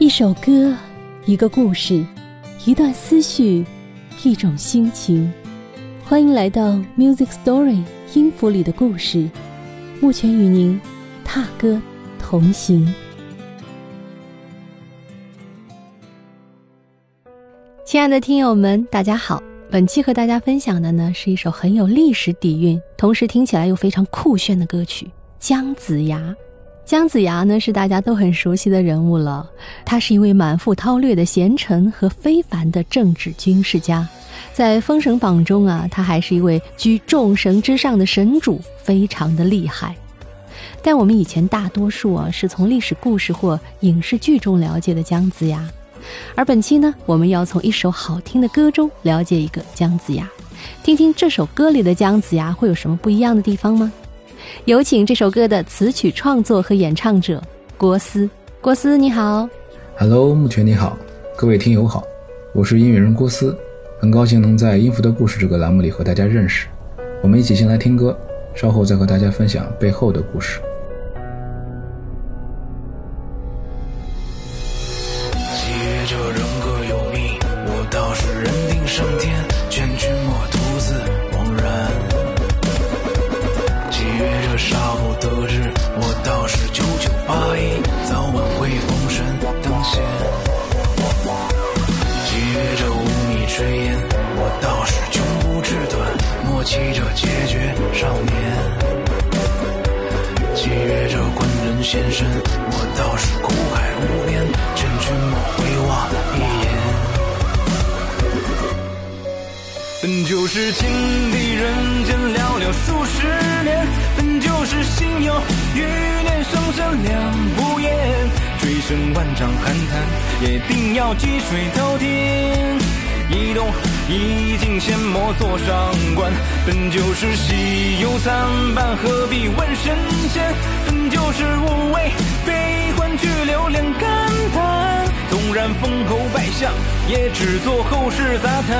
一首歌，一个故事，一段思绪，一种心情。欢迎来到 Music Story 音符里的故事，目前与您踏歌同行。亲爱的听友们，大家好！本期和大家分享的呢，是一首很有历史底蕴，同时听起来又非常酷炫的歌曲《姜子牙》。姜子牙呢是大家都很熟悉的人物了，他是一位满腹韬略的贤臣和非凡的政治军事家，在《封神榜》中啊，他还是一位居众神之上的神主，非常的厉害。但我们以前大多数啊是从历史故事或影视剧中了解的姜子牙，而本期呢，我们要从一首好听的歌中了解一个姜子牙，听听这首歌里的姜子牙会有什么不一样的地方吗？有请这首歌的词曲创作和演唱者郭思。郭思，你好。Hello，木泉你好，各位听友好，我是音乐人郭思，很高兴能在《音符的故事》这个栏目里和大家认识。我们一起先来听歌，稍后再和大家分享背后的故事。骑着解决少年，契约着官人先生，我倒是苦海无边，劝君莫回望一眼。本就是天地人间寥寥数十年，本就是心有余念，生生两不厌。追声万丈寒潭，也定要积水滔天。一动一静，先莫做上官。本就是喜忧参半，何必问神仙？本就是无畏悲欢，去留两感叹。纵然封侯拜相，也只做后世杂谈。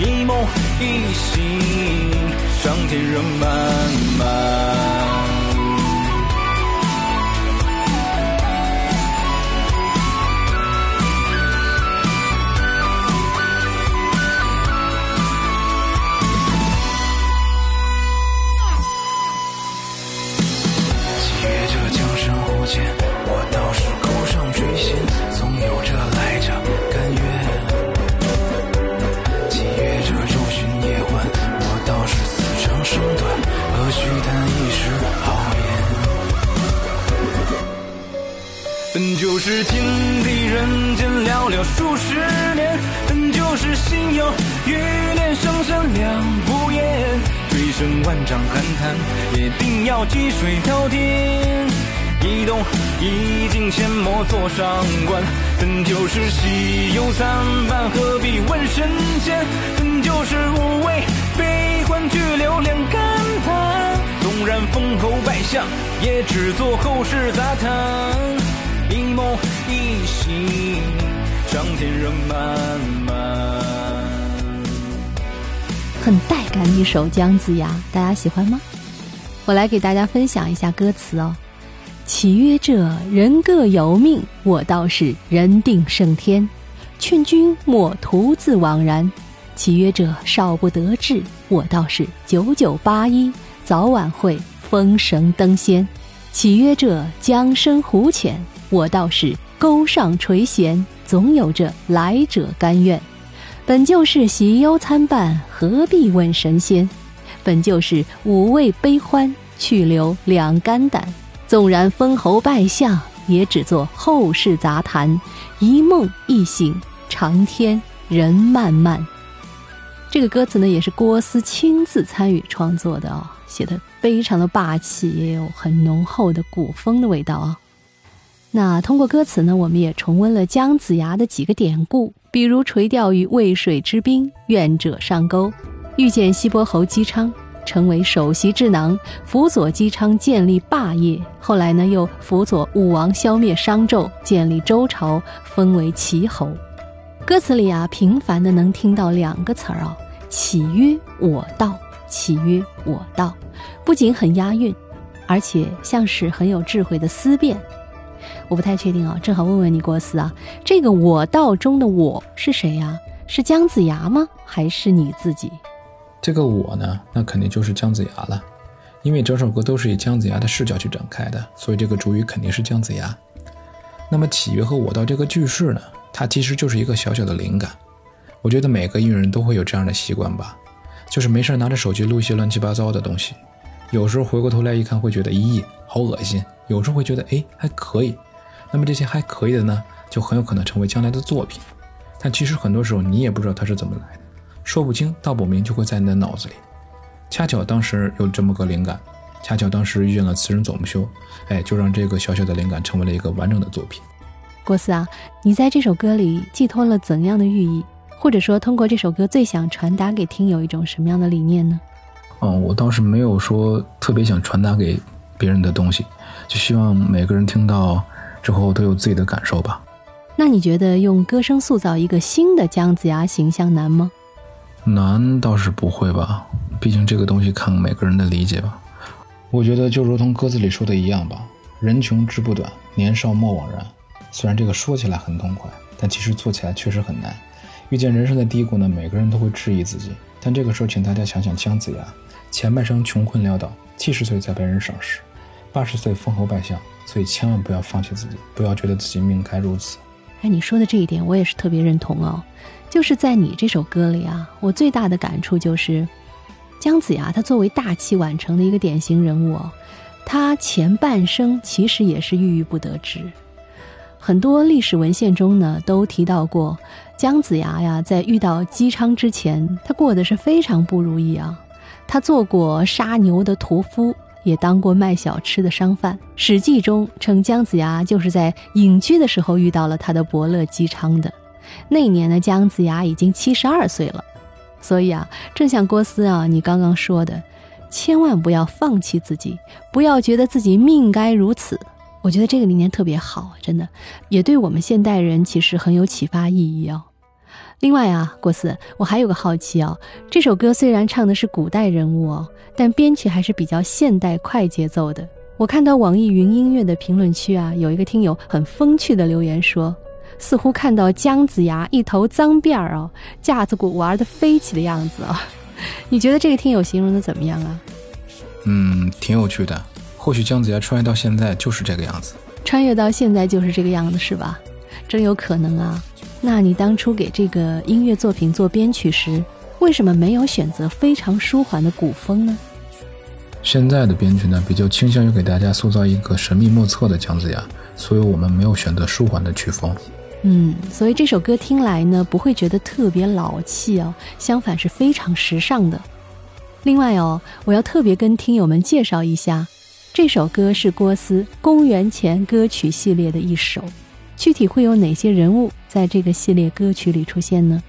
一梦一醒，上天仍漫漫。声万丈寒潭，也定要积水滔天。一动一静，先莫做上官。本就是喜忧参半，何必问神仙？本就是无畏悲欢，去留两感叹。纵然封侯拜相，也只做后世杂谈。一梦一醒，上天人满很带感一首《姜子牙》，大家喜欢吗？我来给大家分享一下歌词哦。契约者，人各有命，我倒是人定胜天。劝君莫徒自枉然。契约者少不得志，我倒是九九八一，早晚会封神登仙。契约者江深湖浅。我倒是钩上垂涎，总有着来者甘愿。本就是喜忧参半，何必问神仙？本就是五味悲欢，去留两肝胆。纵然封侯拜相，也只做后世杂谈。一梦一醒，长天人漫漫。这个歌词呢，也是郭思亲自参与创作的哦，写的非常的霸气，也有很浓厚的古风的味道啊。那通过歌词呢，我们也重温了姜子牙的几个典故，比如垂钓于渭水之滨，愿者上钩，遇见西伯侯姬昌，成为首席智囊，辅佐姬昌建立霸业。后来呢，又辅佐武王消灭商纣，建立周朝，封为齐侯。歌词里啊，频繁的能听到两个词儿哦，岂曰我道，岂曰我道，不仅很押韵，而且像是很有智慧的思辨。我不太确定啊，正好问问你，郭思啊，这个我道中的我是谁呀？是姜子牙吗？还是你自己？这个我呢，那肯定就是姜子牙了，因为整首歌都是以姜子牙的视角去展开的，所以这个主语肯定是姜子牙。那么起约和我道这个句式呢，它其实就是一个小小的灵感。我觉得每个音乐人都会有这样的习惯吧，就是没事拿着手机录一些乱七八糟的东西，有时候回过头来一看会觉得咦，好恶心；有时候会觉得哎还可以。那么这些还可以的呢，就很有可能成为将来的作品。但其实很多时候你也不知道它是怎么来的，说不清道不明，就会在你的脑子里。恰巧当时有这么个灵感，恰巧当时遇见了词人左木修，哎，就让这个小小的灵感成为了一个完整的作品。郭思啊，你在这首歌里寄托了怎样的寓意？或者说，通过这首歌最想传达给听友一种什么样的理念呢？嗯，我倒是没有说特别想传达给别人的东西，就希望每个人听到之后都有自己的感受吧。那你觉得用歌声塑造一个新的姜子牙形象难吗？难倒是不会吧，毕竟这个东西看每个人的理解吧。我觉得就如同歌词里说的一样吧，“人穷志不短，年少莫枉然。”虽然这个说起来很痛快，但其实做起来确实很难。遇见人生的低谷呢，每个人都会质疑自己。但这个时候，请大家想想姜子牙，前半生穷困潦倒，七十岁才被人赏识，八十岁封侯拜相。所以千万不要放弃自己，不要觉得自己命该如此。哎，你说的这一点我也是特别认同哦。就是在你这首歌里啊，我最大的感触就是，姜子牙他作为大器晚成的一个典型人物，他前半生其实也是郁郁不得志。很多历史文献中呢，都提到过姜子牙呀，在遇到姬昌之前，他过得是非常不如意啊。他做过杀牛的屠夫，也当过卖小吃的商贩。《史记》中称姜子牙就是在隐居的时候遇到了他的伯乐姬昌的。那年呢，姜子牙已经七十二岁了。所以啊，正像郭思啊，你刚刚说的，千万不要放弃自己，不要觉得自己命该如此。我觉得这个理念特别好，真的，也对我们现代人其实很有启发意义哦。另外啊，郭四，我还有个好奇哦，这首歌虽然唱的是古代人物哦，但编曲还是比较现代快节奏的。我看到网易云音乐的评论区啊，有一个听友很风趣的留言说，似乎看到姜子牙一头脏辫儿哦，架子鼓玩的飞起的样子啊。你觉得这个听友形容的怎么样啊？嗯，挺有趣的。或许姜子牙穿越到现在就是这个样子，穿越到现在就是这个样子，是吧？真有可能啊！那你当初给这个音乐作品做编曲时，为什么没有选择非常舒缓的古风呢？现在的编曲呢，比较倾向于给大家塑造一个神秘莫测的姜子牙，所以我们没有选择舒缓的曲风。嗯，所以这首歌听来呢，不会觉得特别老气哦，相反是非常时尚的。另外哦，我要特别跟听友们介绍一下。这首歌是郭思公元前歌曲系列的一首，具体会有哪些人物在这个系列歌曲里出现呢？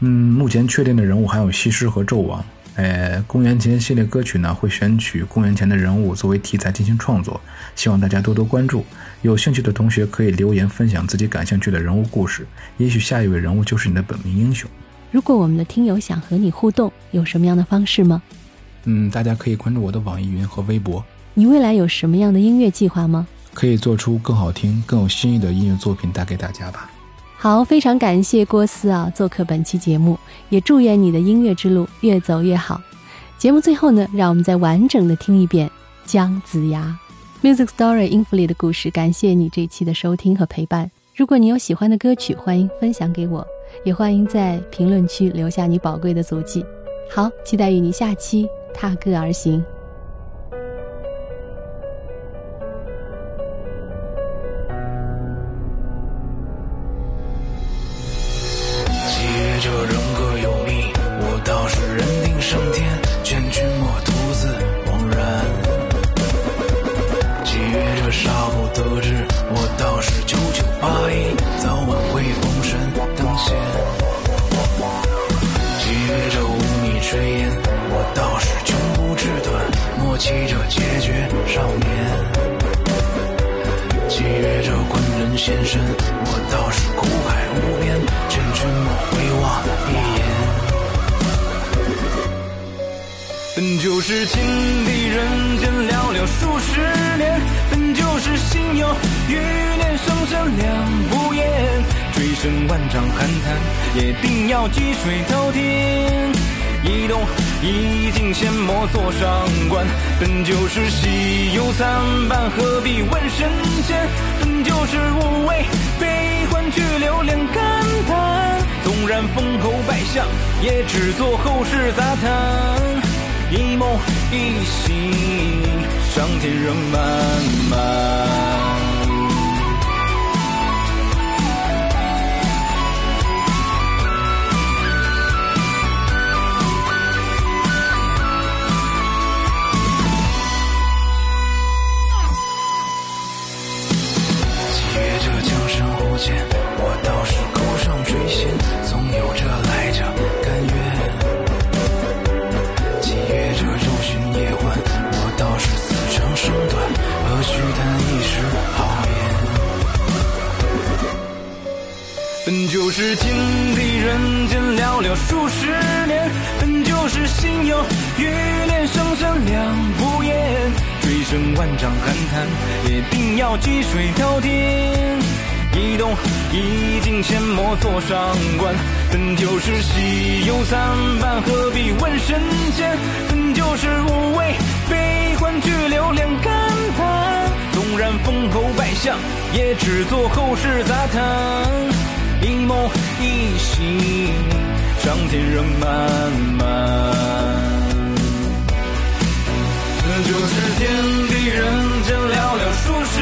嗯，目前确定的人物还有西施和纣王。呃，公元前系列歌曲呢会选取公元前的人物作为题材进行创作，希望大家多多关注。有兴趣的同学可以留言分享自己感兴趣的人物故事，也许下一位人物就是你的本命英雄。如果我们的听友想和你互动，有什么样的方式吗？嗯，大家可以关注我的网易云和微博。你未来有什么样的音乐计划吗？可以做出更好听、更有新意的音乐作品带给大家吧。好，非常感谢郭思啊做客本期节目，也祝愿你的音乐之路越走越好。节目最后呢，让我们再完整的听一遍《姜子牙》Music Story 音符里的故事。感谢你这期的收听和陪伴。如果你有喜欢的歌曲，欢迎分享给我，也欢迎在评论区留下你宝贵的足迹。好，期待与你下期踏歌而行。本就是情敌人间寥寥数十年，本就。是心有余念，生生两不厌。追声万丈寒潭，也定要积水滔天。一动一静，仙魔坐上官。本就是喜忧参半，何必问神仙？本就是无畏，悲欢去留两感叹。纵然封侯拜相，也只做后世杂谈。一梦一醒，上天仍漫漫。本就是天地人间寥寥数十年，本就是心有余念，生生两不厌。追声万丈寒潭，也定要积水滔天。一动一静，先莫作伤官。本就是喜忧参半，何必问神仙？本就是无畏，悲欢去留两感叹。纵然封侯拜相，也只做后世杂谈。一梦一醒，长天仍漫漫。本就是天地人间寥寥数十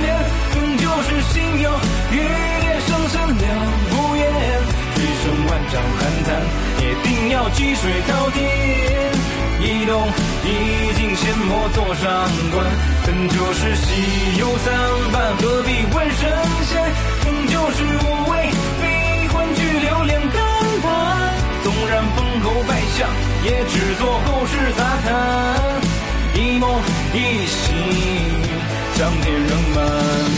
年，本就是心有余念，生生两不厌。追声万丈寒潭，也定要积水滔天。一动一静，先莫作伤官。本就是喜忧参半，何必问神仙？本就是无也只做后世杂谈一梦一醒苍天人满